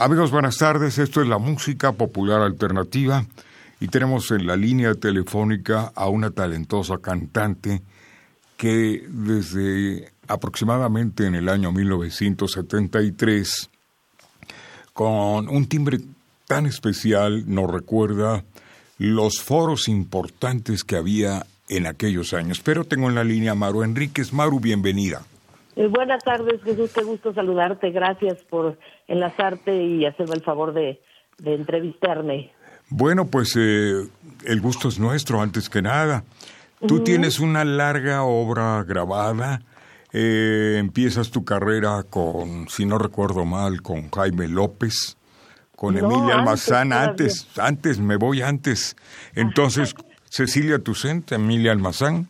Amigos, buenas tardes. Esto es la música popular alternativa y tenemos en la línea telefónica a una talentosa cantante que desde aproximadamente en el año 1973, con un timbre tan especial, nos recuerda los foros importantes que había en aquellos años. Pero tengo en la línea a Maru Enríquez. Maru, bienvenida. Eh, buenas tardes, Jesús, qué gusto saludarte. Gracias por enlazarte y hacerme el favor de, entrevistarme. Bueno, pues eh, el gusto es nuestro, antes que nada. Tú tienes una larga obra grabada. Eh, empiezas tu carrera con, si no recuerdo mal, con Jaime López, con Emilia Almazán. Antes, antes, me voy antes. Entonces, Cecilia Tucent, Emilia Almazán.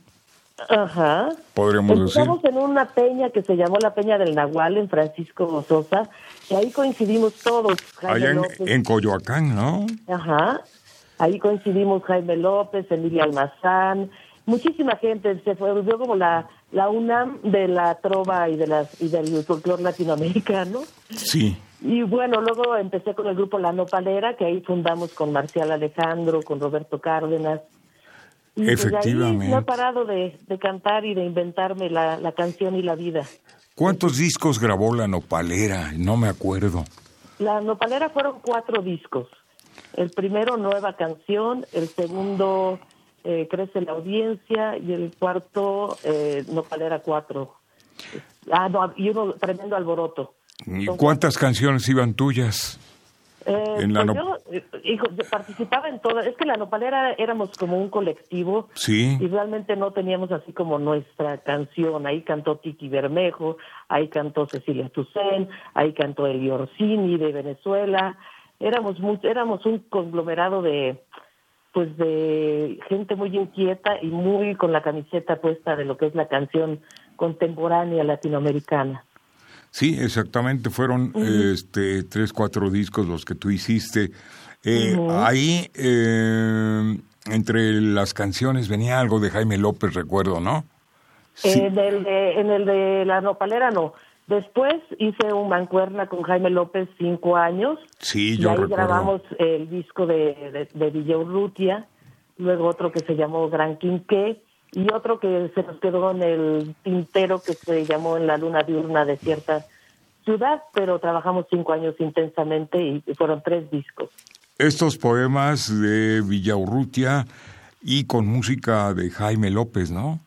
Ajá. Podríamos Estamos en una peña que se llamó la Peña del Nahual en Francisco Sosa, y ahí coincidimos todos. Allá en, Coyoacán, ¿no? Ajá. Ahí coincidimos Jaime López, Emilia Almazán, muchísima gente. Se volvió como la, la UNAM de la trova y, de las, y del folclore latinoamericano. Sí. Y bueno, luego empecé con el grupo La Nopalera, que ahí fundamos con Marcial Alejandro, con Roberto Cárdenas, Efectivamente. no he parado de, cantar y de inventarme la, canción y la vida. ¿Cuántos discos grabó la Nopalera? No me acuerdo. La Nopalera fueron cuatro discos. El primero, Nueva Canción. El segundo, eh, Crece la Audiencia. Y el cuarto, eh, Nopalera 4. Ah, no, y uno, Tremendo Alboroto. ¿Y cuántas canciones iban tuyas? Eh, pues yo, eh, hijo, participaba en todo. Es que la nopalera éramos como un colectivo. Sí. Y realmente no teníamos así como nuestra canción. Ahí cantó Tiki Bermejo, ahí cantó Cecilia Tucen, ahí cantó Eli Orsini de Venezuela. Éramos, muy, éramos un conglomerado de pues de gente muy inquieta y muy con la camiseta puesta de lo que es la canción contemporánea latinoamericana. Sí, exactamente, fueron este, tres, cuatro discos los que tú hiciste. Eh, ahí, eh, entre las canciones, venía algo de Jaime López, recuerdo, ¿no? En, el de, en el de La Nopalera no. Después hice un mancuerna con Jaime López cinco años. Sí, yo y ahí grabamos el disco de, de, de Urrutia, luego otro que se llamó Gran Quinqué, y otro que se nos quedó en el tintero que se llamó En la luna diurna de cierta ciudad, pero trabajamos cinco años intensamente y fueron tres discos. Estos poemas de Villaurrutia y con música de Jaime López, ¿no?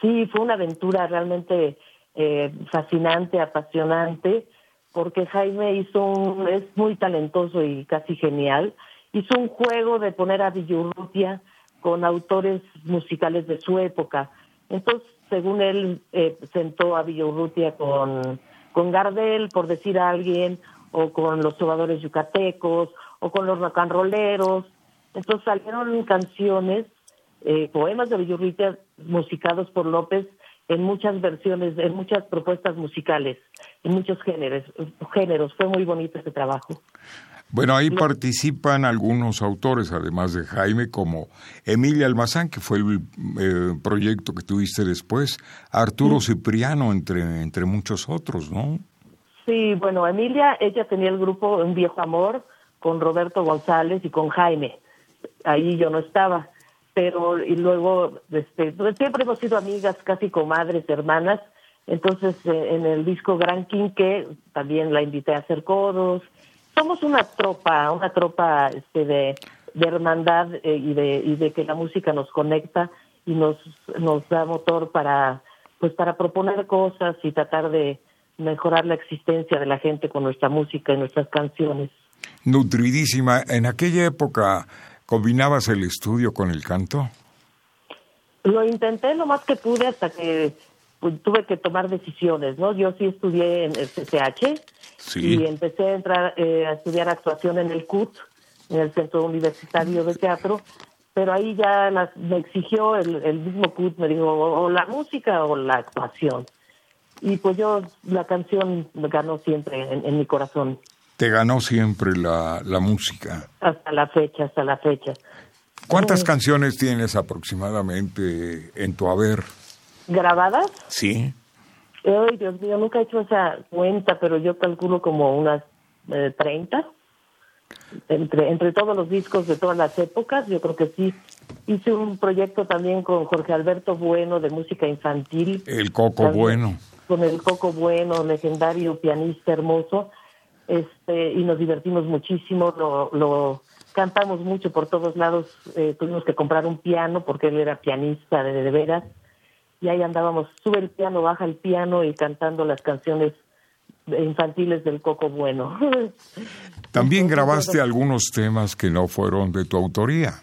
Sí, fue una aventura realmente eh, fascinante, apasionante, porque Jaime hizo un, es muy talentoso y casi genial, hizo un juego de poner a Villaurrutia con autores musicales de su época. Entonces, según él, eh, sentó a Villorrutia con, con Gardel, por decir a alguien, o con los trovadores yucatecos, o con los rocanroleros. Entonces salieron canciones, eh, poemas de Villorrutia musicados por López en muchas versiones, en muchas propuestas musicales, en muchos géneros. géneros. Fue muy bonito ese trabajo. Bueno, ahí participan algunos autores, además de Jaime, como Emilia Almazán, que fue el eh, proyecto que tuviste después, Arturo Cipriano, entre, entre muchos otros, ¿no? Sí, bueno, Emilia, ella tenía el grupo Un Viejo Amor con Roberto González y con Jaime. Ahí yo no estaba, pero y luego este, pues, siempre hemos sido amigas, casi comadres, hermanas. Entonces, eh, en el disco Gran Quinque también la invité a hacer coros somos una tropa, una tropa este, de, hermandad eh, y, de, y de que la música nos conecta y nos, nos da motor para, pues para proponer cosas y tratar de, mejorar la existencia de la gente con nuestra música y nuestras canciones. Nutridísima. ¿En aquella época combinabas el estudio con el canto? Lo intenté lo más que pude hasta que tuve que tomar decisiones, ¿no? Yo sí estudié en el CCH y empecé a entrar eh, a estudiar actuación en el CUT, en el Centro Universitario de Teatro, pero ahí ya me exigió el, mismo CUT, me dijo o, la música o la actuación. Y pues yo, la canción me ganó siempre en, mi corazón. Te ganó siempre la, la música. Hasta la fecha, hasta la fecha. ¿Cuántas canciones tienes aproximadamente en tu haber? ¿Grabadas? Sí. Ay, Dios mío, nunca he hecho esa cuenta, pero yo calculo como unas eh, 30. Entre, entre todos los discos de todas las épocas, yo creo que sí. Hice un proyecto también con Jorge Alberto Bueno de música infantil. El Coco Bueno. Con el Coco Bueno, legendario pianista hermoso. Este, y nos divertimos muchísimo, lo, lo cantamos mucho por todos lados. Eh, tuvimos que comprar un piano porque él era pianista de, de veras y ahí andábamos, sube el piano, baja el piano y cantando las canciones infantiles del Coco Bueno. También grabaste algunos temas que no fueron de tu autoría.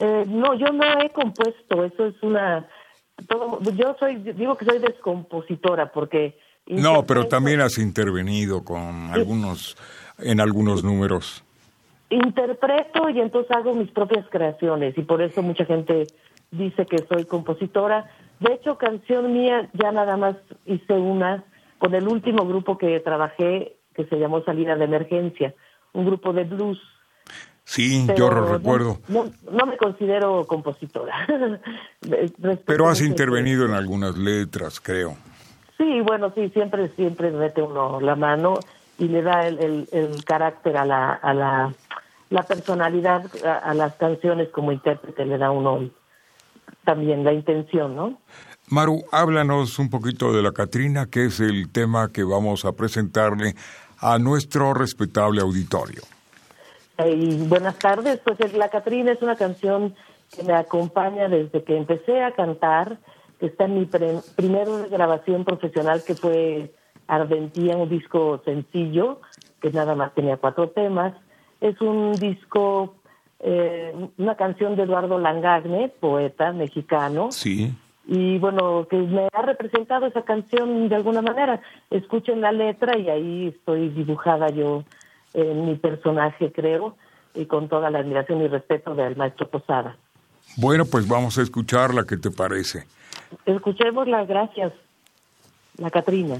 Eh, no, yo no he compuesto, eso es una... yo soy, digo que soy descompositora porque... No, pero también has intervenido con algunos, en algunos números. Interpreto y entonces hago mis propias creaciones y por eso mucha gente dice que soy compositora. De hecho, canción mía ya nada más hice una con el último grupo que trabajé, que se llamó Salida de Emergencia, un grupo de blues. Sí, yo lo recuerdo. No, me considero compositora. Pero has intervenido en algunas letras, creo. Sí, bueno, sí, siempre, siempre mete uno la mano y le da el, el, carácter a la, a la, la personalidad a, a, las canciones como intérprete, le da uno también la intención, ¿no? Maru, háblanos un poquito de la Catrina, que es el tema que vamos a presentarle a nuestro respetable auditorio. buenas tardes, pues La Catrina es una canción que me acompaña desde que empecé a cantar, que está en mi primera grabación profesional que fue Ardentía, un disco sencillo, que nada más tenía cuatro temas. Es un disco eh, una canción de Eduardo Langagne, poeta mexicano. Sí. Y bueno, que me ha representado esa canción de alguna manera. Escuchen la letra y ahí estoy dibujada yo en mi personaje, creo, y con toda la admiración y respeto del maestro Posada. Bueno, pues vamos a escucharla, ¿qué te parece? Escuchémosla, gracias. La Catrina.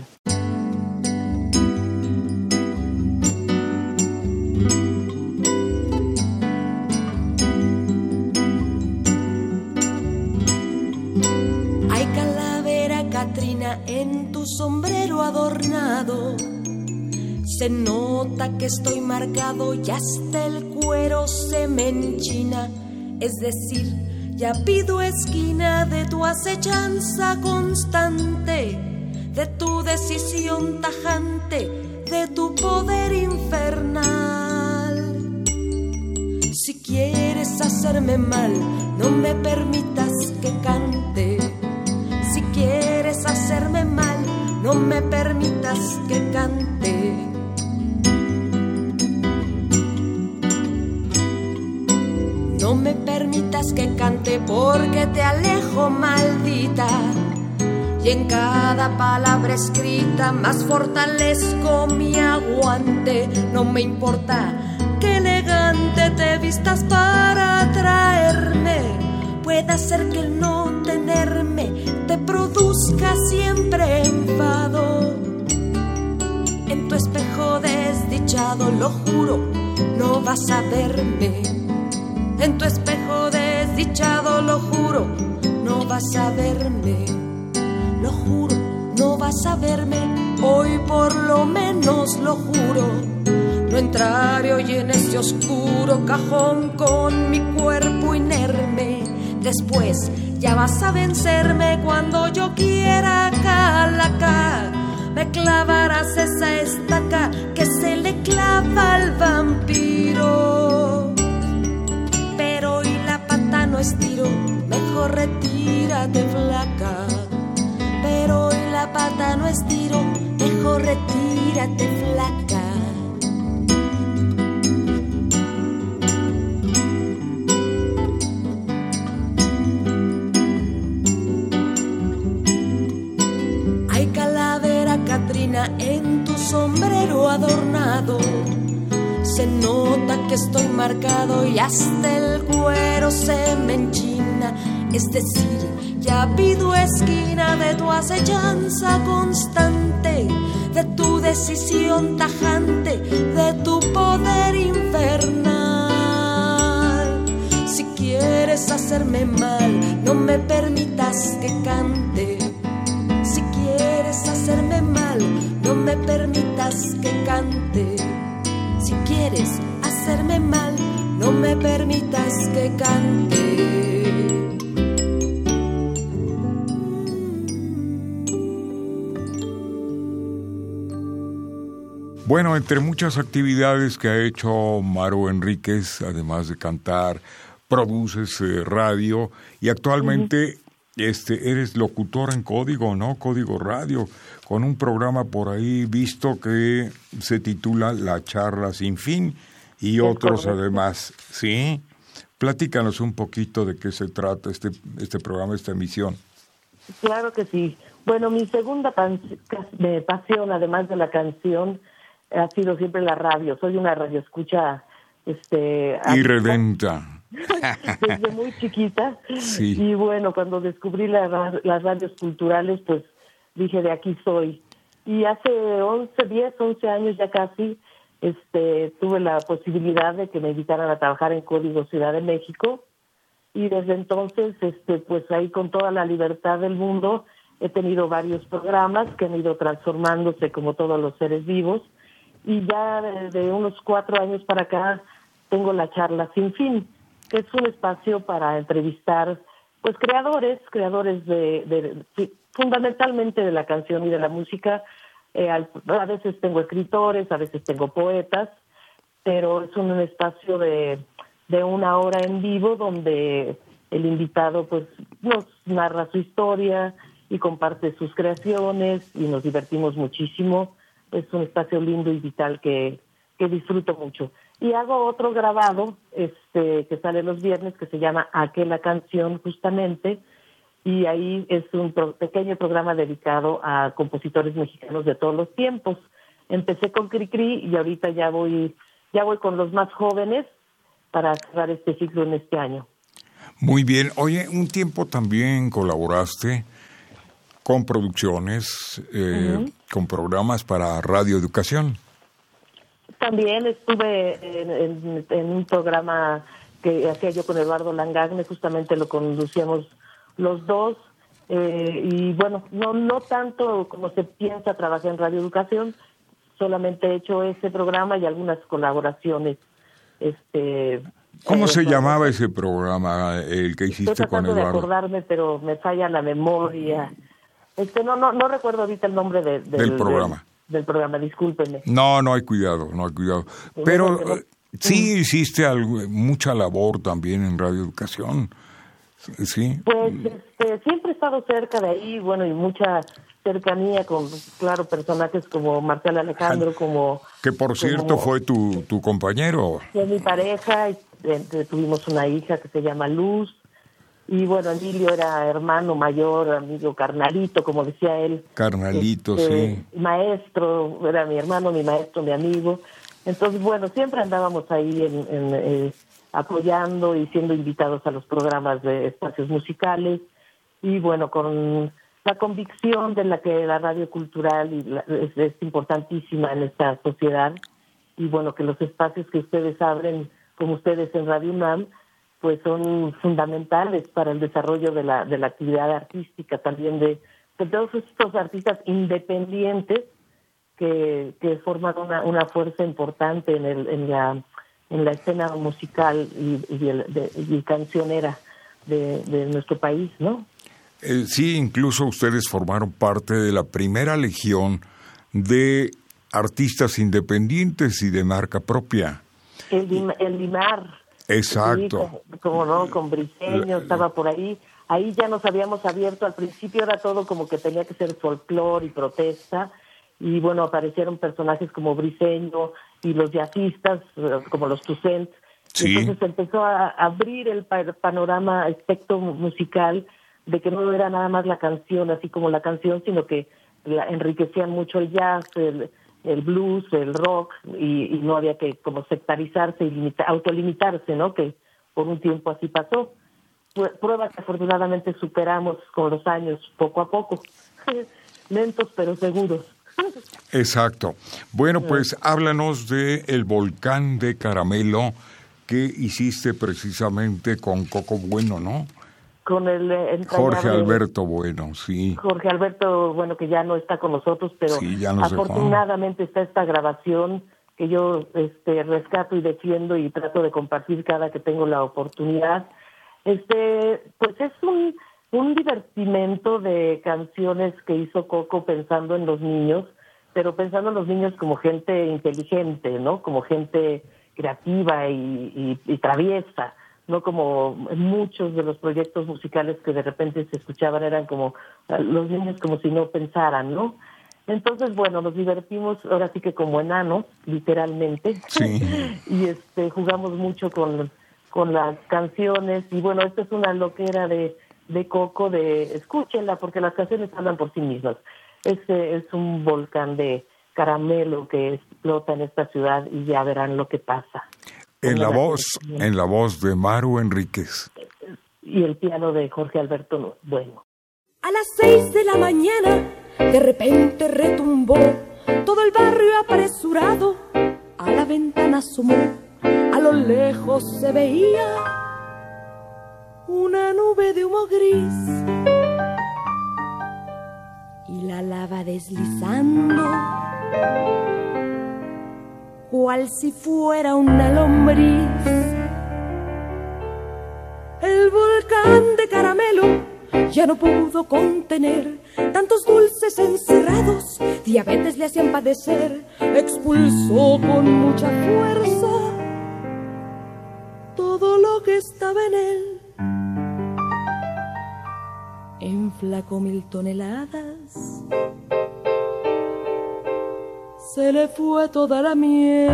Sombrero adornado. Se nota que estoy marcado y hasta el cuero se me enchina. Es decir, ya pido esquina de tu acechanza constante, de tu decisión tajante, de tu poder infernal. Si quieres hacerme mal, no me permitas que cante no me permitas que cante. No me permitas que cante porque te alejo, maldita. Y en cada palabra escrita más fortalezco mi aguante. No me importa que elegante te vistas para atraerme. Puede ser que el no tenerme te produzca siempre enfado. En tu espejo desdichado, lo juro, no vas a verme. En tu espejo desdichado, lo juro, no vas a verme. Lo juro, no vas a verme. Hoy por lo menos lo juro. No entraré hoy en ese oscuro cajón con mi cuerpo inerme. Después ya vas a vencerme cuando yo quiera calaca. Me clavarás esa estaca que se le clava al vampiro. Pero y la pata no estiro, mejor retírate flaca. Pero y la pata no estiro, mejor retírate flaca. En tu sombrero adornado. Se nota que estoy marcado y hasta el cuero se me enchina. Es decir, ya ha habido esquina de tu acechanza constante, de tu decisión tajante, de tu poder me permitas que cante. Si quieres hacerme mal, no me permitas que cante. Bueno, entre muchas actividades que ha hecho Maro Enríquez, además de cantar, produces eh, radio y actualmente este eres locutor en Código, ¿no? Código Radio, con un programa por ahí visto que se titula La charla sin fin y otros además, ¿sí? Platícanos un poquito de qué se trata este este programa, esta emisión. Claro que sí. Bueno, mi segunda pasión, además de la canción, ha sido siempre la radio. Soy una radioescucha este irredenta. Desde muy chiquita. Y bueno, cuando descubrí las radios culturales, pues dije, de aquí soy. Y hace 11, 10, 11 años ya casi, este, tuve la posibilidad de que me invitaran a trabajar en Código Ciudad de México. Y desde entonces, este, pues ahí con toda la libertad del mundo, he tenido varios programas que han ido transformándose como todos los seres vivos y ya de, unos cuatro años para acá tengo la charla sin fin, que es un espacio para entrevistar pues creadores, creadores de, fundamentalmente de la canción y de la música. Eh, a veces tengo escritores, a veces tengo poetas, pero es un espacio de, de una hora en vivo donde el invitado pues nos narra su historia y comparte sus creaciones y nos divertimos muchísimo es un espacio lindo y vital que, que disfruto mucho. Y hago otro grabado este, que sale los viernes que se llama Aquella canción justamente y ahí es un pequeño programa dedicado a compositores mexicanos de todos los tiempos. Empecé con Cricri y ahorita ya voy ya voy con los más jóvenes para cerrar este ciclo en este año. Muy bien. Oye, un tiempo también colaboraste con producciones, eh, con programas para radioeducación. También estuve en, un programa que hacía yo con Eduardo Langagne, justamente lo conducíamos los dos. Eh, y bueno, no, no tanto como se piensa trabajar en radioeducación, solamente he hecho ese programa y algunas colaboraciones. Este, ¿Cómo se llamaba ese programa, el que hiciste con Eduardo? de acordarme, pero me falla la memoria. Este, no, no, no recuerdo ahorita el nombre del, programa. Del, programa, discúlpenme. No, no hay cuidado, no hay cuidado. Pero eh, sí hiciste mucha labor también en radioeducación, ¿sí? Pues este, siempre he estado cerca de ahí, bueno, y mucha cercanía con, claro, personajes como Marcelo Alejandro, como... Que por cierto fue tu, tu compañero. Fue mi pareja, eh, tuvimos una hija que se llama Luz, y bueno, Emilio era hermano mayor, amigo carnalito, como decía él. Carnalito, este, sí. Maestro, era mi hermano, mi maestro, mi amigo. Entonces, bueno, siempre andábamos ahí en, eh, apoyando y siendo invitados a los programas de espacios musicales. Y bueno, con la convicción de la que la radio cultural es, es importantísima en esta sociedad. Y bueno, que los espacios que ustedes abren, como ustedes en Radio UNAM, pues son fundamentales para el desarrollo de la, de la actividad artística, también de, todos estos artistas independientes que, que forman una, una fuerza importante en, el, en, la, en la escena musical y, y, cancionera de, de, nuestro país, ¿no? Eh, sí, incluso ustedes formaron parte de la primera legión de artistas independientes y de marca propia. El, el Exacto. como, no, con Briseño, estaba por ahí. Ahí ya nos habíamos abierto, al principio era todo como que tenía que ser folclore y protesta, y bueno, aparecieron personajes como Briseño y los jazzistas, eh, como los Tucent. Entonces empezó a abrir el panorama, espectro musical, de que no era nada más la canción, así como la canción, sino que enriquecían mucho el jazz, el, el blues, el rock, y, no había que como sectarizarse y autolimitarse, ¿no? Que por un tiempo así pasó. Prueba que afortunadamente superamos con los años, poco a poco. Lentos pero seguros. Exacto. Bueno, pues háblanos de el volcán de caramelo que hiciste precisamente con Coco Bueno, ¿no? Con el eh, Jorge Alberto Bueno, sí. Jorge Alberto, bueno, que ya no está con nosotros, pero afortunadamente está esta grabación que yo este, rescato y defiendo y trato de compartir cada que tengo la oportunidad. Este, pues es un, un divertimento de canciones que hizo Coco pensando en los niños, pero pensando en los niños como gente inteligente, ¿no? Como gente creativa y, y traviesa no como muchos de los proyectos musicales que de repente se escuchaban eran como ah, los niños como si no pensaran, ¿no? Entonces, bueno, nos divertimos ahora sí que como enanos, literalmente, y este jugamos mucho con, con las canciones y bueno, esta es una loquera de, de Coco de escúchenla porque las canciones hablan por sí mismas. Este es un volcán de caramelo que explota en esta ciudad y ya verán lo que pasa. En la voz, en la voz de Maru Enríquez. Y el piano de Jorge Alberto Bueno. A las seis de la mañana, de repente retumbó todo el barrio apresurado. A la ventana asomó, a lo lejos se veía una nube de humo gris y la lava deslizando cual si fuera una lombriz. El volcán de caramelo ya no pudo contener tantos dulces encerrados, diabetes le hacían padecer, expulsó con mucha fuerza todo lo que estaba en él. Enflacó mil toneladas se le fue toda la miel.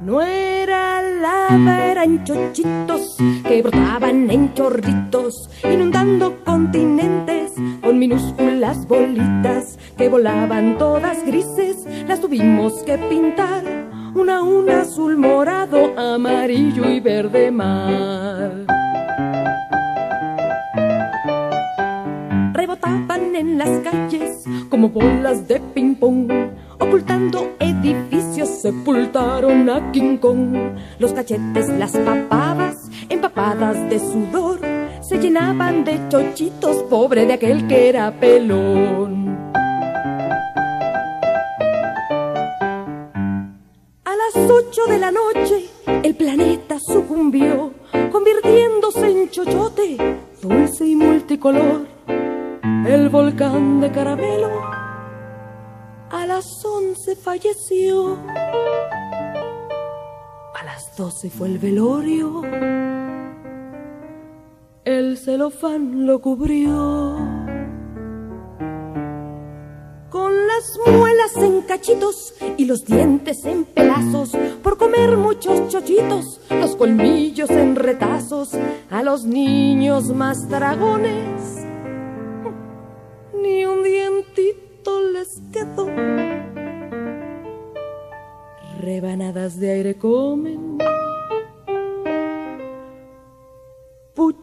No era lava, eran chochitos que brotaban en chorritos, inundando continentes con minúsculas bolitas que volaban todas grises. Las tuvimos que pintar, una a una azul, morado, amarillo y verde mar. En las calles como bolas de ping-pong. Ocultando edificios, sepultaron a King Kong. Los cachetes, las papadas, empapadas de sudor, se llenaban de chochitos, pobre de aquel que era pelón. A las ocho de la noche, el planeta sucumbió, convirtiéndose en chochote, dulce y multicolor el volcán de caramelo a las once falleció. A las doce fue el velorio. El celofán lo cubrió. Con las muelas en cachitos y los dientes en pedazos, por comer muchos chochitos, los colmillos en retazos, a los niños más dragones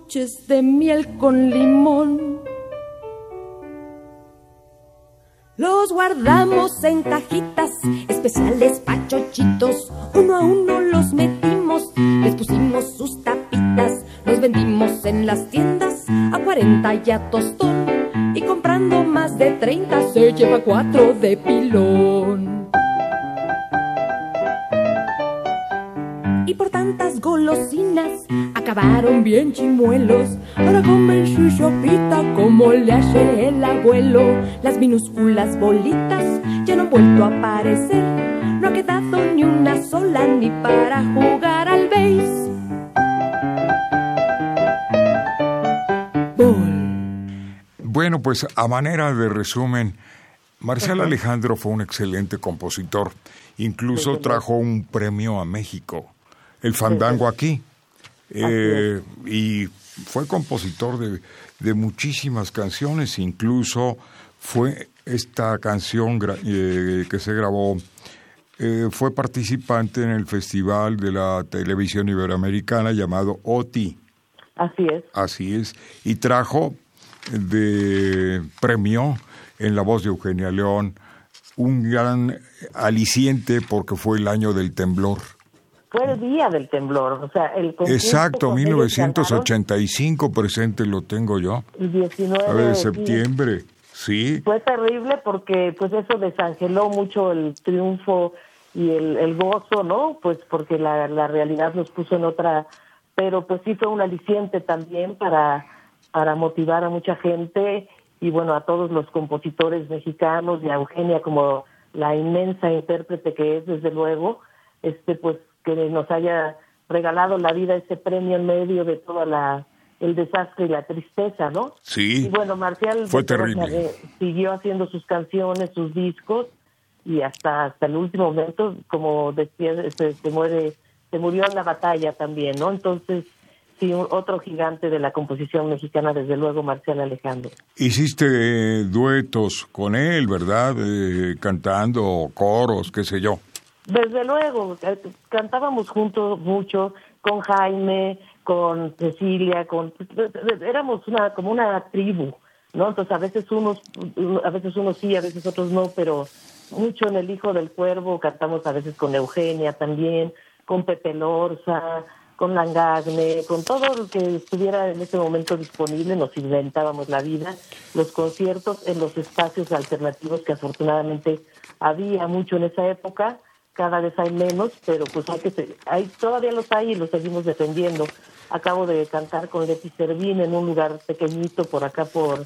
puches de miel con limón. Los guardamos en cajitas especiales pachochitos. Uno a uno los metimos, les pusimos sus tapitas. Los vendimos en las tiendas a 40 ya tostón y comprando más de 30 se lleva cuatro de pilón. Y por tantas golosinas acabaron bien chimuelos. Ahora comen su sopita como le hace el abuelo. Las minúsculas bolitas ya no han vuelto a aparecer. No ha quedado ni una sola ni para jugar al béis. Bueno, pues a manera de resumen, Marcial Alejandro fue un excelente compositor. Incluso trajo un premio a México, el Fandango aquí. Eh, y fue compositor de, de, muchísimas canciones, incluso fue esta canción eh, que se grabó, eh, fue participante en el Festival de la Televisión Iberoamericana llamado OTI. Así es. Así es. Y trajo de premio en la voz de Eugenia León un gran aliciente porque fue el año del temblor. Fue el día del temblor, o sea, el Exacto, 1985 presente lo tengo yo. El 19 de septiembre, sí. Fue terrible porque pues eso desangeló mucho el triunfo y el, el gozo, ¿no? Pues porque la, la realidad nos puso en otra, pero pues sí fue un aliciente también para para motivar a mucha gente y bueno, a todos los compositores mexicanos y a Eugenia como la inmensa intérprete que es desde luego, este pues que nos haya regalado la vida ese premio en medio de toda la el desastre y la tristeza, ¿no? Sí. Y bueno, Marcial fue terrible. siguió haciendo sus canciones, sus discos y hasta hasta el último momento, como decía, se, se muere, se murió en la batalla también, ¿no? Entonces Sí, otro gigante de la composición mexicana, desde luego, Marcial Alejandro. Hiciste eh, duetos con él, ¿verdad? Eh, cantando coros, qué sé yo. Desde luego, eh, cantábamos juntos mucho con Jaime, con Cecilia, con éramos una como una tribu, ¿no? Entonces a veces unos a veces unos sí, a veces otros no, pero mucho en El Hijo del Cuervo cantamos a veces con Eugenia también, con Pepe Lorza, con Langagne, con todo lo que estuviera en ese momento disponible, nos inventábamos la vida, los conciertos en los espacios alternativos que afortunadamente había mucho en esa época, cada vez hay menos, pero pues hay que hay, todavía los hay y los seguimos defendiendo. Acabo de cantar con Leti Servín en un lugar pequeñito por acá por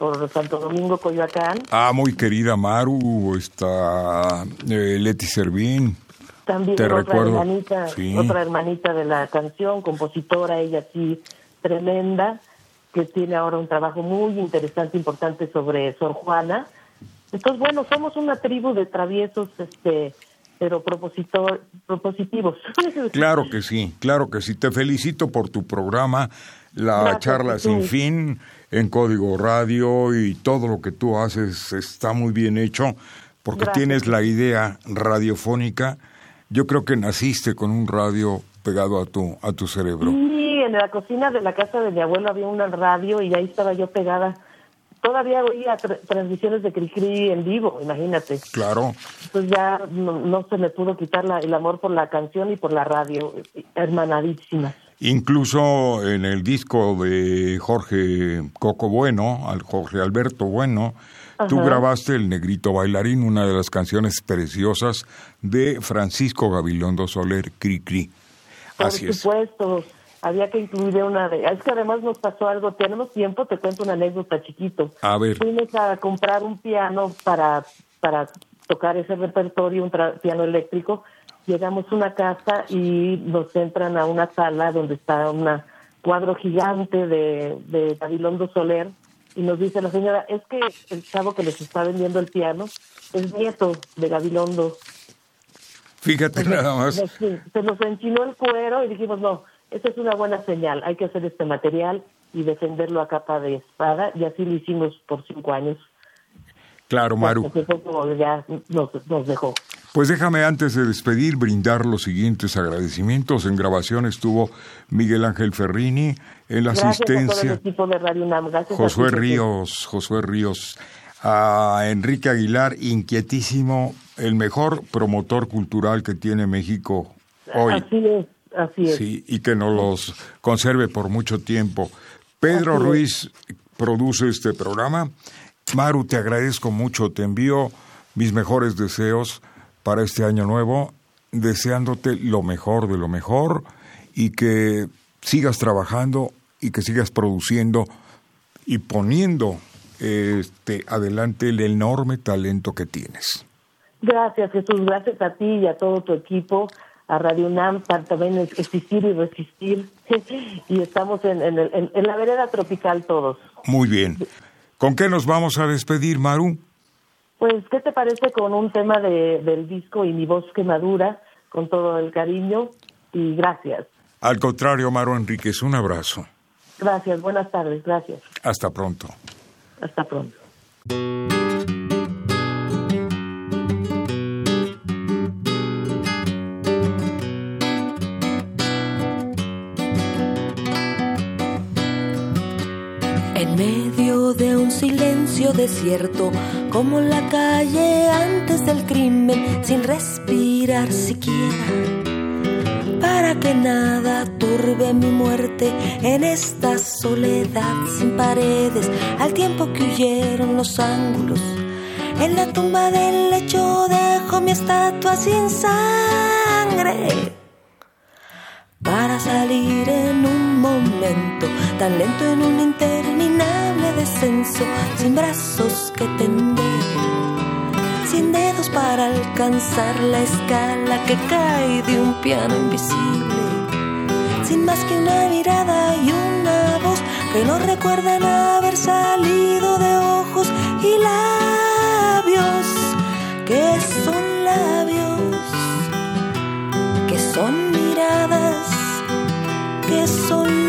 por Santo Domingo, Coyoacán. Ah, muy querida Maru, está eh, Leti Servín. También otra hermanita, otra hermanita de la canción, compositora, ella sí, tremenda, que tiene ahora un trabajo muy interesante, importante sobre Sor Juana. Entonces, bueno, somos una tribu de traviesos, este, pero propositor, propositivos. Claro que sí, claro que sí. Te felicito por tu programa, la charla sin fin en Código Radio y todo lo que tú haces está muy bien hecho porque tienes la idea radiofónica yo creo que naciste con un radio pegado a tu, a tu cerebro. Sí, en la cocina de la casa de mi abuelo había un radio y ahí estaba yo pegada. Todavía oía transmisiones de Cricri en vivo, imagínate. Claro. Pues ya no, se me pudo quitar el amor por la canción y por la radio, hermanadísima. Incluso en el disco de Jorge Coco Bueno, al Jorge Alberto Bueno, Tú grabaste El Negrito Bailarín, una de las canciones preciosas de Francisco Gabilondo Soler, Cri Cri. Por supuesto, había que incluir una de... Es que además nos pasó algo, tenemos tiempo, te cuento una anécdota chiquito. A ver. Fuimos a comprar un piano para, para tocar ese repertorio, un piano eléctrico. Llegamos a una casa y nos entran a una sala donde está un cuadro gigante de, de Gabilondo Soler y nos dice la señora, es que el chavo que les está vendiendo el piano es nieto de Gabilondo. Fíjate nada más. se nos enchinó el cuero y dijimos, no, esa es una buena señal, hay que hacer este material y defenderlo a capa de espada, y así lo hicimos por cinco años. Claro, Maru. Ya nos dejó. Pues déjame antes de despedir brindar los siguientes agradecimientos. En grabación estuvo Miguel Ángel Ferrini, en la asistencia Josué Ríos, Josué Ríos, a Enrique Aguilar, inquietísimo, el mejor promotor cultural que tiene México hoy. Así es, así es. Sí, y que nos los conserve por mucho tiempo. Pedro Ruiz produce este programa. Maru, te agradezco mucho, te envío mis mejores deseos para este año nuevo, deseándote lo mejor de lo mejor y que sigas trabajando y que sigas produciendo y poniendo este adelante el enorme talento que tienes. Gracias Jesús, gracias a ti y a todo tu equipo, a Radio UNAM, para también existir y resistir. y estamos en, en, la vereda tropical todos. Muy bien. ¿Con qué nos vamos a despedir, Maru? Pues, ¿qué te parece con un tema de, del disco y mi voz que madura, con todo el cariño y gracias? Al contrario, Maru Enríquez, un abrazo. Gracias, buenas tardes, gracias. Hasta pronto. Hasta pronto. Medio de un silencio desierto, como la calle antes del crimen, sin respirar siquiera para que nada turbe mi muerte en esta soledad sin paredes, al tiempo que huyeron los ángulos. En la tumba del lecho dejo mi estatua sin sangre para salir en un momento. Tan lento en un interminable descenso sin brazos que tender sin dedos para alcanzar la escala que cae de un piano invisible, sin más que una mirada y una voz que no recuerdan haber salido de ojos y labios, que son labios, que son miradas,